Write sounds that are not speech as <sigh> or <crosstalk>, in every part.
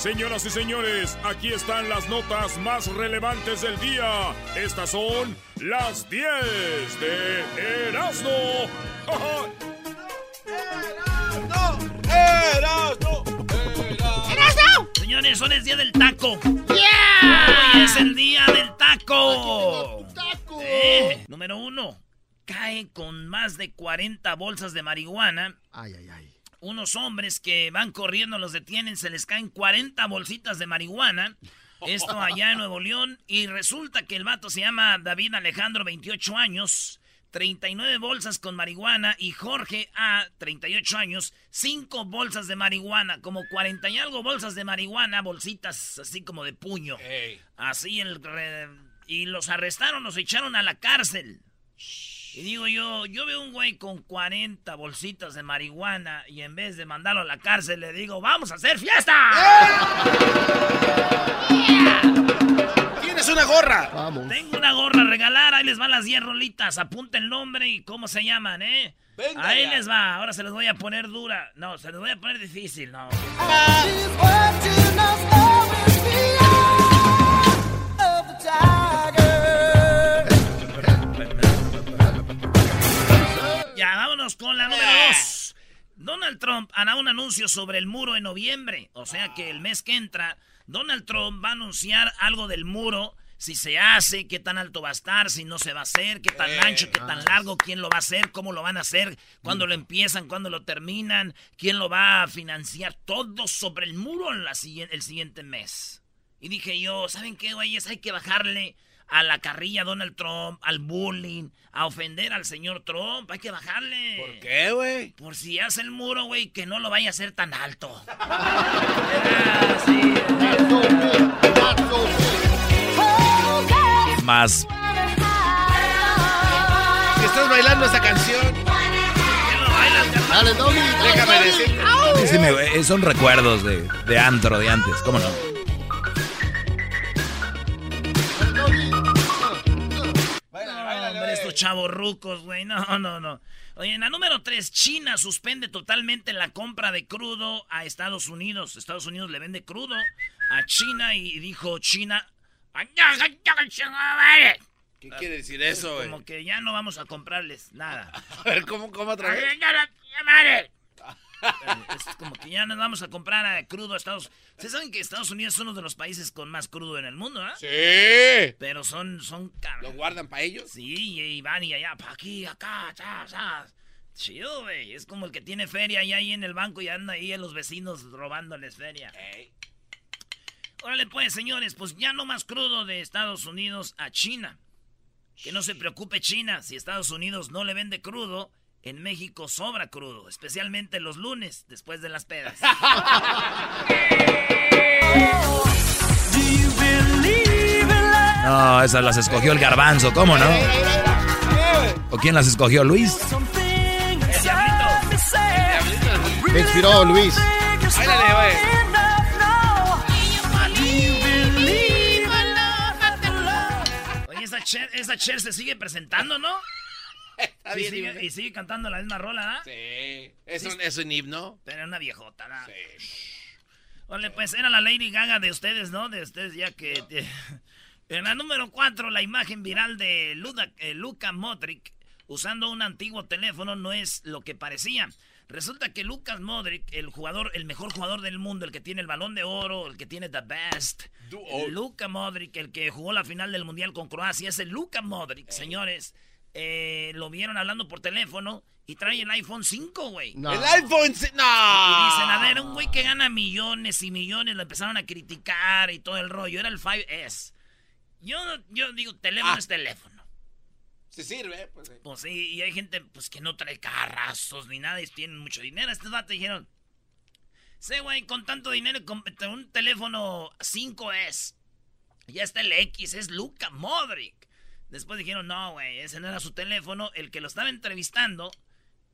Señoras y señores, aquí están las notas más relevantes del día. Estas son las 10 de Erasmo. ¡Erasmo! ¡Erasmo! Señores, hoy es día del taco. ¡Yeah! Hoy es el día del taco. ¡Taco! Eh, número uno, cae con más de 40 bolsas de marihuana. Ay, ay, ay. Unos hombres que van corriendo los detienen, se les caen 40 bolsitas de marihuana. Esto allá en Nuevo León. Y resulta que el vato se llama David Alejandro, 28 años. 39 bolsas con marihuana y Jorge A, 38 años, 5 bolsas de marihuana, como 40 y algo bolsas de marihuana, bolsitas así como de puño. Así el... Y los arrestaron, los echaron a la cárcel. Y digo yo, yo veo un güey con 40 bolsitas de marihuana y en vez de mandarlo a la cárcel le digo, vamos a hacer fiesta. ¡Tienes una gorra! Vamos. Tengo una gorra a regalar, ahí les van las 10 rolitas, apunta el nombre y cómo se llaman, ¿eh? Venga ahí ya. les va, ahora se les voy a poner dura. No, se les voy a poner difícil, no. Ya, con la número Ah. dos. Donald Trump hará un anuncio sobre el muro en noviembre. O sea que el mes que entra, Donald Trump va a anunciar algo del muro. Si se hace, qué tan alto va a estar, si no se va a hacer, qué tan Eh, ancho, qué tan largo, quién lo va a hacer, cómo lo van a hacer, cuándo lo empiezan, cuándo lo terminan, quién lo va a financiar. Todo sobre el muro en la el siguiente mes. Y dije yo, ¿saben qué, güeyes? Hay que bajarle a la carrilla a Donald Trump, al bullying, a ofender al señor Trump. Hay que bajarle. ¿Por qué, güey? Por si hace el muro, güey, que no lo vaya a hacer tan alto. <laughs> Ah, sí. Más. Que estás bailando esa canción. Dale, dale, Déjame decirte. Sí, sí, me- eh, son recuerdos de, de antro de antes, ¿cómo? No, hombre, estos chavos rucos, güey. No, no, no. Oye, en la número 3, China suspende totalmente la compra de crudo a Estados Unidos. Estados Unidos le vende crudo a China y dijo China. ¿Qué quiere decir eso, güey? Como que ya no vamos a comprarles nada. <laughs> A ver, ¿cómo, cómo otra vez? Es como que ya nos vamos a comprar a crudo a Estados Ustedes saben que Estados Unidos es uno de los países con más crudo en el mundo, ¿ah? Sí. Pero son, son ¿Lo guardan para ellos? Sí, y van y allá, pa' aquí, acá, cha, cha. Chido, güey. Es como el que tiene feria y ahí en el banco y anda ahí a los vecinos robándoles feria. Ey. Órale, pues, señores, pues ya no más crudo de Estados Unidos a China. Que no se preocupe China, si Estados Unidos no le vende crudo, en México sobra crudo, especialmente los lunes, después de las pedas. <laughs> No, esas las escogió el garbanzo, ¿cómo no? ¿O quién las escogió, Luis? ¡El diablito! Me inspiró Luis. Báilale, güey. Oye, esa Cher, esa Cher se sigue presentando, ¿no? <laughs> Está sigue- y sigue cantando la misma rola, ¿ah? Sí. Es un, es un himno. Pero una viejota, ¿no? Sí. Órale, pues era la Lady Gaga de ustedes, ¿no? De ustedes ya que... <laughs> En la número 4, la imagen viral de Luda, eh, Luka Modric usando un antiguo teléfono no es lo que parecía. Resulta que Lucas Modric, el jugador, el mejor jugador del mundo, el que tiene el balón de oro, el que tiene the best, Luka Modric, el que jugó la final del mundial con Croacia, es el Luka Modric, señores. Eh, lo vieron hablando por teléfono y trae el iPhone 5, güey. No. El iPhone. se- No. Y dicen, a ver, un güey que gana millones y millones, lo empezaron a criticar y todo el rollo. Era el 5S. Yo, yo digo, teléfono Ah. es teléfono. Se sirve, pues. sí. Pues sí, y hay gente pues que no trae carrazos ni nada y tienen mucho dinero. Estos vatos dijeron, sí, güey, con tanto dinero, con un teléfono 5S. Ya está el X, es Luca Modric. Después dijeron, no, güey, ese no era su teléfono. El que lo estaba entrevistando,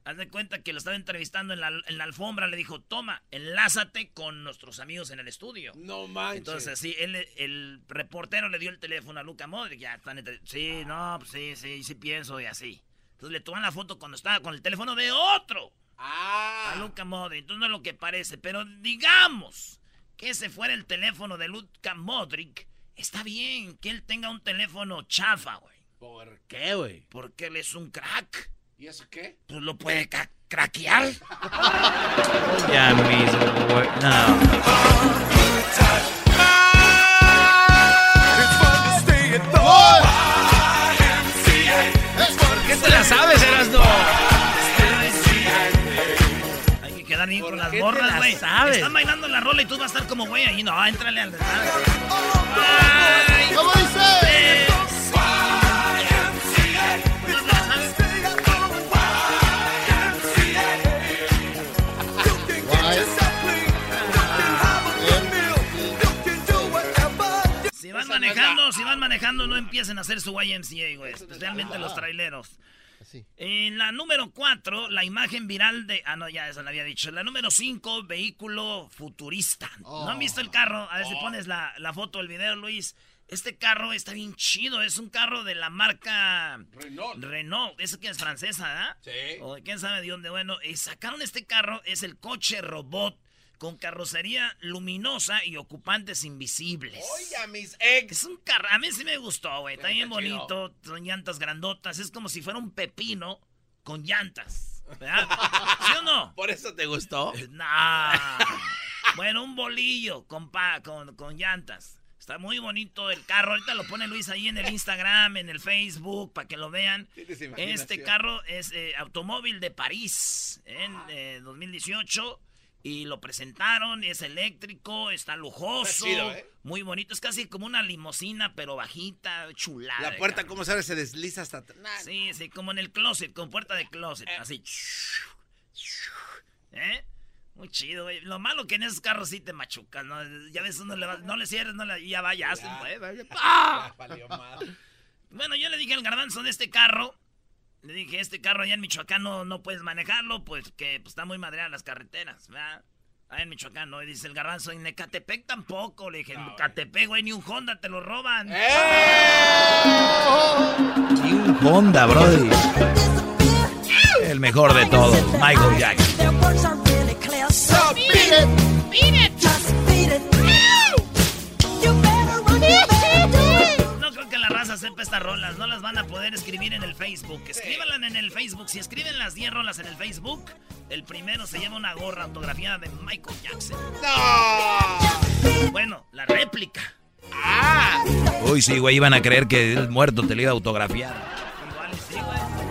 haz de cuenta que lo estaba entrevistando en la, en la alfombra, le dijo, toma, enlázate con nuestros amigos en el estudio. No manches. Entonces, sí, él, el reportero le dio el teléfono a Luca Modric. Ya están entre- Sí, no, pues sí, sí, sí pienso y así. Entonces le toman la foto cuando estaba con el teléfono de otro. Ah. A Luca Modric. Entonces no es lo que parece. Pero digamos que ese fuera el teléfono de Luka Modric, está bien que él tenga un teléfono chafa, güey. ¿Por qué, güey? Porque él es un crack. ¿Y eso qué? Pues lo puede ca- craquear. <laughs> Ya mismo, güey. No. ¿Qué te la sabes, Erasno? Quedar bien ¿Por con las morras, la güey. sabes? Están bailando la rola y tú vas a estar como güey ahí. No, entrale al ¿Cómo dice? Si van manejando, si van manejando, no empiecen a hacer su YMCA, güey. Especialmente los traileros. En la número 4, la imagen viral de. Ah, no, ya eso lo había dicho. La número 5, vehículo futurista. ¿No han visto el carro? A ver si pones la, la foto del video, Luis. Este carro está bien chido. Es un carro de la marca Renault. Renault. Eso que es francesa, ¿verdad? Sí. O quién sabe de dónde. Bueno, y sacaron este carro. Es el coche robot con carrocería luminosa y ocupantes invisibles. Oye, a mis ex. Es un carro, a mí sí me gustó, güey. Está bien bonito, son llantas grandotas. Es como si fuera un pepino con llantas. ¿verdad? <laughs> ¿Sí o no? ¿Por eso te gustó? Nah. Bueno, un bolillo con, pa- con, con llantas. Está muy bonito el carro. Ahorita lo pone Luis ahí en el Instagram, en el Facebook, para que lo vean. Este carro es eh, automóvil de París en eh, 2018 y lo presentaron. Es eléctrico, está lujoso, Está chido, ¿eh? muy bonito. Es casi como una limusina, pero bajita, chulada. La puerta. ¿cómo sabes? Se desliza hasta atrás. Nah, Sí, sí, como en el closet, con puerta de closet, así. ¿Eh? Muy chido, güey. Lo malo que en esos carros sí te machucan, ¿no? Ya ves, uno le va, no le cierres, no le, ya va, ya, vaya, ¡pah! ya <laughs> valió mal. Bueno, yo le dije al garbanzo de este carro, le dije, este carro allá en Michoacán no, no puedes manejarlo, pues que pues, está muy madreada las carreteras, ¿verdad? Allá en Michoacán, ¿no? Y dice el garbanzo, en Ecatepec tampoco. Le dije, en Ecatepec, güey, ni un Honda te lo roban. Y un Honda, brody. El mejor de todos, Michael Jackson. Estas rolas, no las van a poder escribir en el Facebook. Escríbanlas en el Facebook. Si escriben las 10 rolas en el Facebook, el primero se lleva una gorra autografiada de Michael Jackson. ¡No! Bueno, la réplica. ¡Ah! Uy, sí, güey, iban a creer que el muerto te lo iba a autografiar. Igual y sí, güey.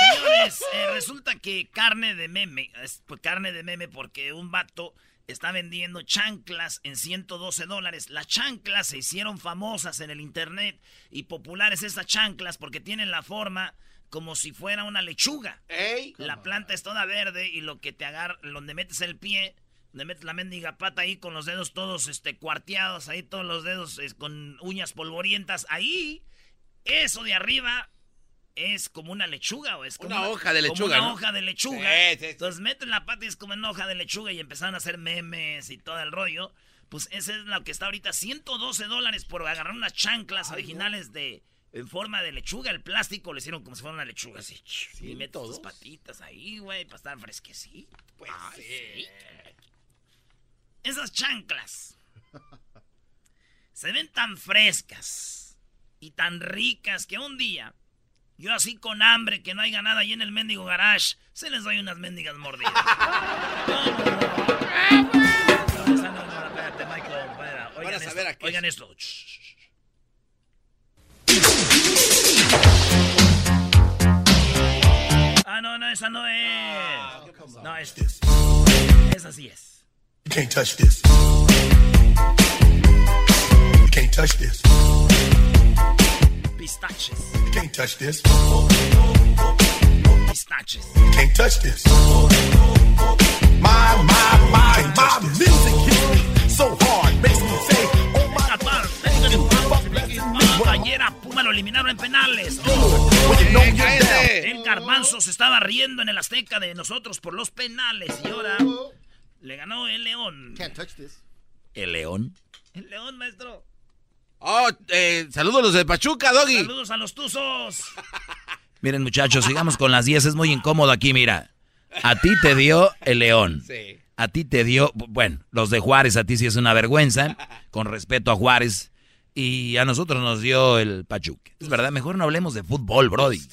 Señores, eh, resulta que carne de meme, es, pues, carne de meme porque un vato está vendiendo chanclas en 112 dólares. Las chanclas se hicieron famosas en el internet y populares estas chanclas porque tienen la forma como si fuera una lechuga. ¡Ey! La planta es toda verde y lo que te agarra, donde metes el pie, donde metes la mendiga pata ahí con los dedos todos este, cuarteados, ahí todos los dedos eh, con uñas polvorientas, ahí, eso de arriba es como una lechuga, o es como Una hoja de como lechuga, una ¿no? hoja de lechuga. Sí, sí, sí. Entonces meten la pata y es como una hoja de lechuga y empezaron a hacer memes y todo el rollo. Pues ese es lo que está ahorita, 112 dólares por agarrar unas chanclas originales de en forma de lechuga. El plástico le hicieron como si fuera una lechuga así. y metes tus patitas ahí, güey, para estar fresquecito. Pues Ay, sí. Esas chanclas se ven tan frescas y tan ricas que un día, yo así con hambre, que no haya nada ahí en el mendigo garage, se les doy unas mendigas mordidas. No, no, no. No, esa no, no, espérate, Michael, espera. Oigan esto, oigan es. esto. Shh. Ah, no, no, esa no es. No, es. Esa sí es. You can't touch this. You can't touch this. Pistaches. Can't touch this. You can't touch this. My, my, my, my music hits me so hard, makes me say, oh my Qatar, Ayer a Puma lo eliminaron en penales. Know ¡Eh! El garbanzo se estaba riendo en el Azteca de nosotros por los penales y ahora le ganó el León. Can't touch this. El león. El León, maestro. Oh, eh, saludos los de Pachuca, Doggy. Saludos a los Tuzos. <laughs> Miren, muchachos, sigamos con las 10. Es muy incómodo aquí, mira. A ti te dio el león. Sí. A ti te dio, bueno, los de Juárez a ti sí es una vergüenza, <laughs> con respeto a Juárez. Y a nosotros nos dio el Pachuca. Es verdad, mejor no hablemos de fútbol, Brody. <laughs>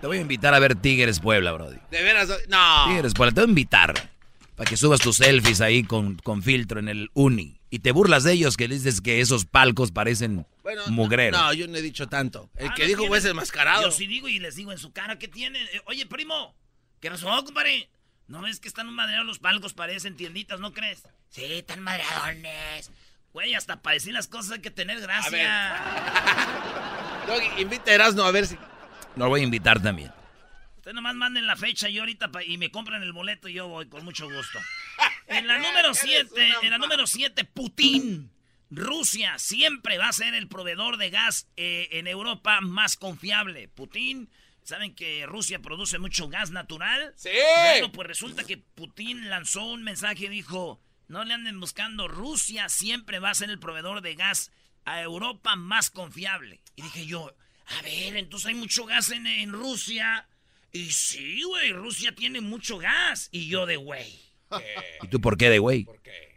Te voy a invitar a ver Tigres Puebla, Brody. De veras, no. Tigres Puebla, te voy a invitar. Para que subas tus selfies ahí con, con filtro en el uni. Y te burlas de ellos que dices que esos palcos parecen Bueno, mugreros. No, yo no he dicho tanto. El Ah, que ¿no dijo fue enmascarado. Yo sí digo y les digo en su cara, ¿qué tiene? Eh, Oye, primo, ¿qué pasó, compadre? ¿No ves que están un madreados los palcos? Parecen tienditas, ¿no crees? Sí, están madreadones. Güey, hasta para decir las cosas hay que tener gracia. <laughs> Doggy, invita a Erasmo a ver si. Lo voy a invitar también. Ustedes nomás manden la fecha y ahorita y me compran el boleto y yo voy con mucho gusto. <laughs> En la número 7, en la número 7, Putin. Rusia siempre va a ser el proveedor de gas eh, en Europa más confiable. Putin, ¿saben que Rusia produce mucho gas natural? ¡Sí! Bueno, pues resulta que Putin lanzó un mensaje y dijo, no le anden buscando, Rusia siempre va a ser el proveedor de gas a Europa más confiable. Y dije yo, a ver, entonces hay mucho gas en, en Rusia. Y sí, güey, Rusia tiene mucho gas. Y yo de güey. ¿Y tú por qué de güey?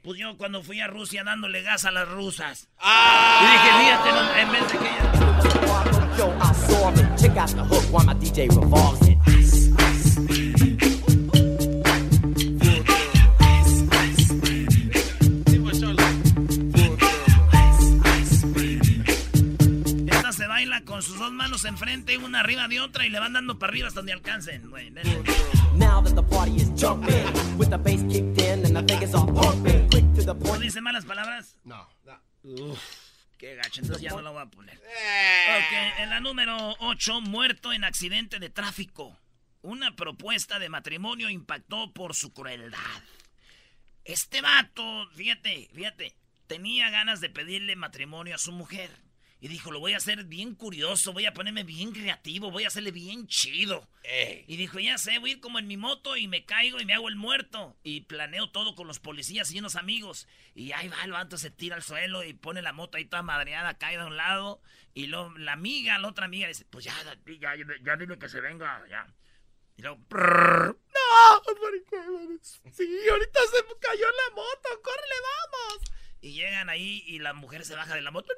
Pues yo cuando fui a Rusia dándole gas a las rusas. ¡Ah! Y dije, fíjate, no, en vez de que manos enfrente, una arriba de otra, y le van dando para arriba hasta donde alcancen, güey. ven. Now that the party is jumping, with the bass kicked in and the Vegas are pumping. Quick to the ¿No point. dice malas palabras? No. Qué gacho, entonces ya no lo voy a poner. Ok, en la número 8, muerto en accidente de tráfico. Una propuesta de matrimonio impactó por su crueldad. Este vato, fíjate, fíjate, tenía ganas de pedirle matrimonio a su mujer. Y dijo, lo voy a hacer bien curioso, voy a ponerme bien creativo, voy a hacerle bien chido. Y dijo, ya sé, voy a ir como en mi moto y me caigo y me hago el muerto. Y planeo todo con los policías y unos amigos. Y ahí va, el vato se tira al suelo y pone la moto ahí toda madreada, cae de un lado. Y luego la amiga, la otra amiga, dice, pues ya, ya, ya, ya dile que se venga, ya. Y luego, prrr, ¡No! ¿Por qué? Sí, ahorita se cayó en la moto. ¡Córrele, vamos! Y llegan ahí y la mujer se baja de la moto.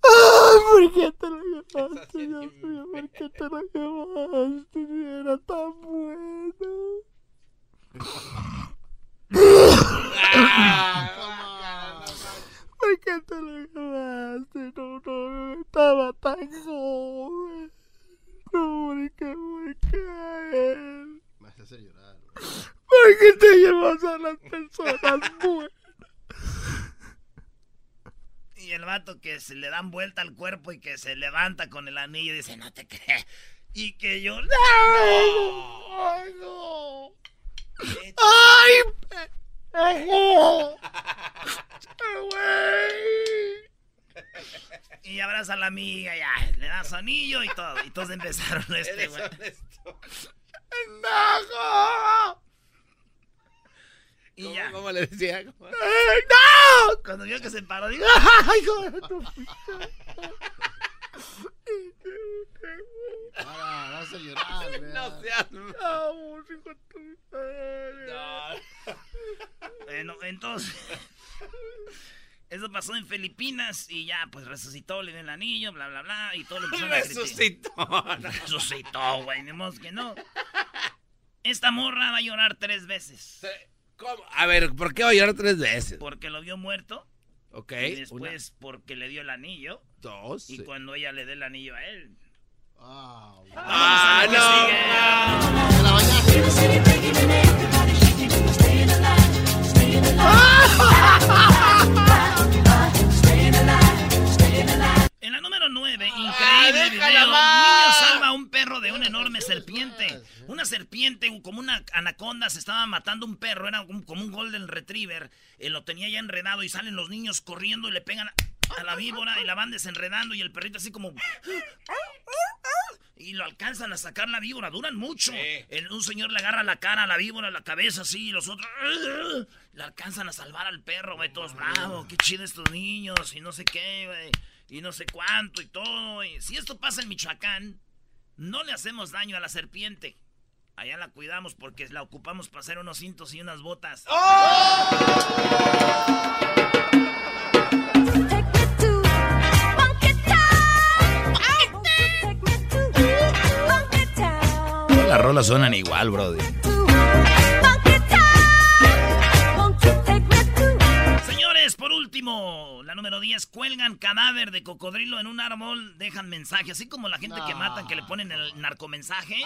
¿Por qué te lo llevaste, Dios mío? ¿Por qué <laughs> te lo llevaste? Si era tan bueno. <laughs> ¿Por qué te lo llevaste? No, no, estaba tan joven. No, ¿por qué? ¿Por qué? Me hace hacer llorar. ¿Por a las personas buenas? Y el vato que se le dan vuelta al cuerpo y que se levanta con el anillo y dice, no te crees. Y que yo... ¡Ay, no! ¡Ay! ¡Ay! ¡Güey! Y abraza a la amiga, ya, le da su anillo y todo. Y todos empezaron <laughs> este, güey. ¡No! Y ya, ¿Cómo le decía? ¿Cómo? ¡Ay, ¡No! cuando vio que se paró, digo, ¡Ay, hijo de tu Ahora vas a llorar, <laughs> No seas... Vamos, hijo de tu. Bueno, entonces. <laughs> Eso pasó en Filipinas y ya, pues resucitó, le dio el anillo, bla, bla, bla, y todo lo criticar. Resucitó. Resucitó, güey, ni modo que no. Esta morra va a llorar tres veces. ¿Cómo? A ver, ¿por qué va a llorar tres veces? Porque lo vio muerto Ok. y después porque le dio el anillo Una, dos. y sí. cuando ella le dé el anillo a él. Ah, bueno. ¡Ah, no! Te serpiente. Como una anaconda, se estaba matando un perro. Era un- como un golden retriever. Eh, lo tenía ya enredado y salen los niños corriendo y le pegan a, la víbora y la van desenredando y el perrito así como... y lo alcanzan a sacar la víbora, duran mucho. El- un señor le agarra la cara a la víbora, la cabeza así, y los otros le alcanzan a salvar al perro, güey, todos bravos, qué chido estos niños, y no sé qué, güey, y no sé cuánto y todo. y si esto pasa en Michoacán, no le hacemos daño a la serpiente. Allá la cuidamos porque la ocupamos para hacer unos cintos y unas botas. Todas las rolas suenan igual, brody. Señores, por último, número 10, cuelgan cadáver de cocodrilo en un árbol, dejan mensaje, así como la gente que matan, que le ponen el narcomensaje,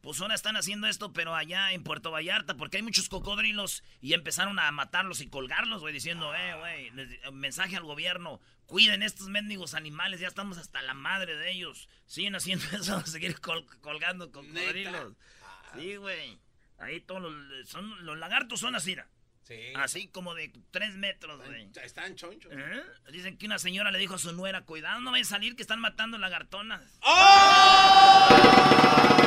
pues ahora están haciendo esto, pero allá en Puerto Vallarta, porque hay muchos cocodrilos y empezaron a matarlos y colgarlos, güey, diciendo, eh, güey, mensaje al gobierno, cuiden estos mendigos animales, ya estamos hasta la madre de ellos, siguen haciendo <laughs> eso, seguir col- colgando cocodrilos. Sí, güey, ahí todos los, son, los lagartos son así, ¿no? Así como de tres metros, güey. Están chonchos. ¿Eh? Dicen que una señora le dijo a su nuera, cuidado, no vaya a salir que están matando lagartonas. Something